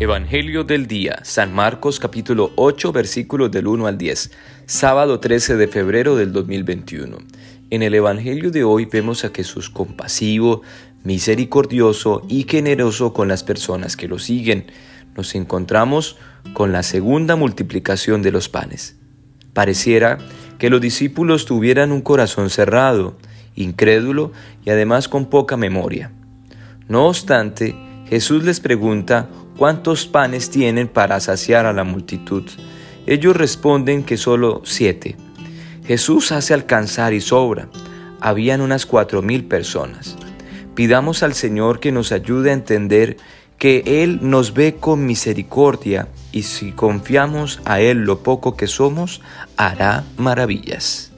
Evangelio del día, San Marcos capítulo 8 versículos del 1 al 10, sábado 13 de febrero del 2021. En el Evangelio de hoy vemos a Jesús compasivo, misericordioso y generoso con las personas que lo siguen. Nos encontramos con la segunda multiplicación de los panes. Pareciera que los discípulos tuvieran un corazón cerrado, incrédulo y además con poca memoria. No obstante, Jesús les pregunta ¿cuántos panes tienen para saciar a la multitud? Ellos responden que solo siete. Jesús hace alcanzar y sobra. Habían unas cuatro mil personas. Pidamos al Señor que nos ayude a entender que Él nos ve con misericordia y si confiamos a Él lo poco que somos, hará maravillas.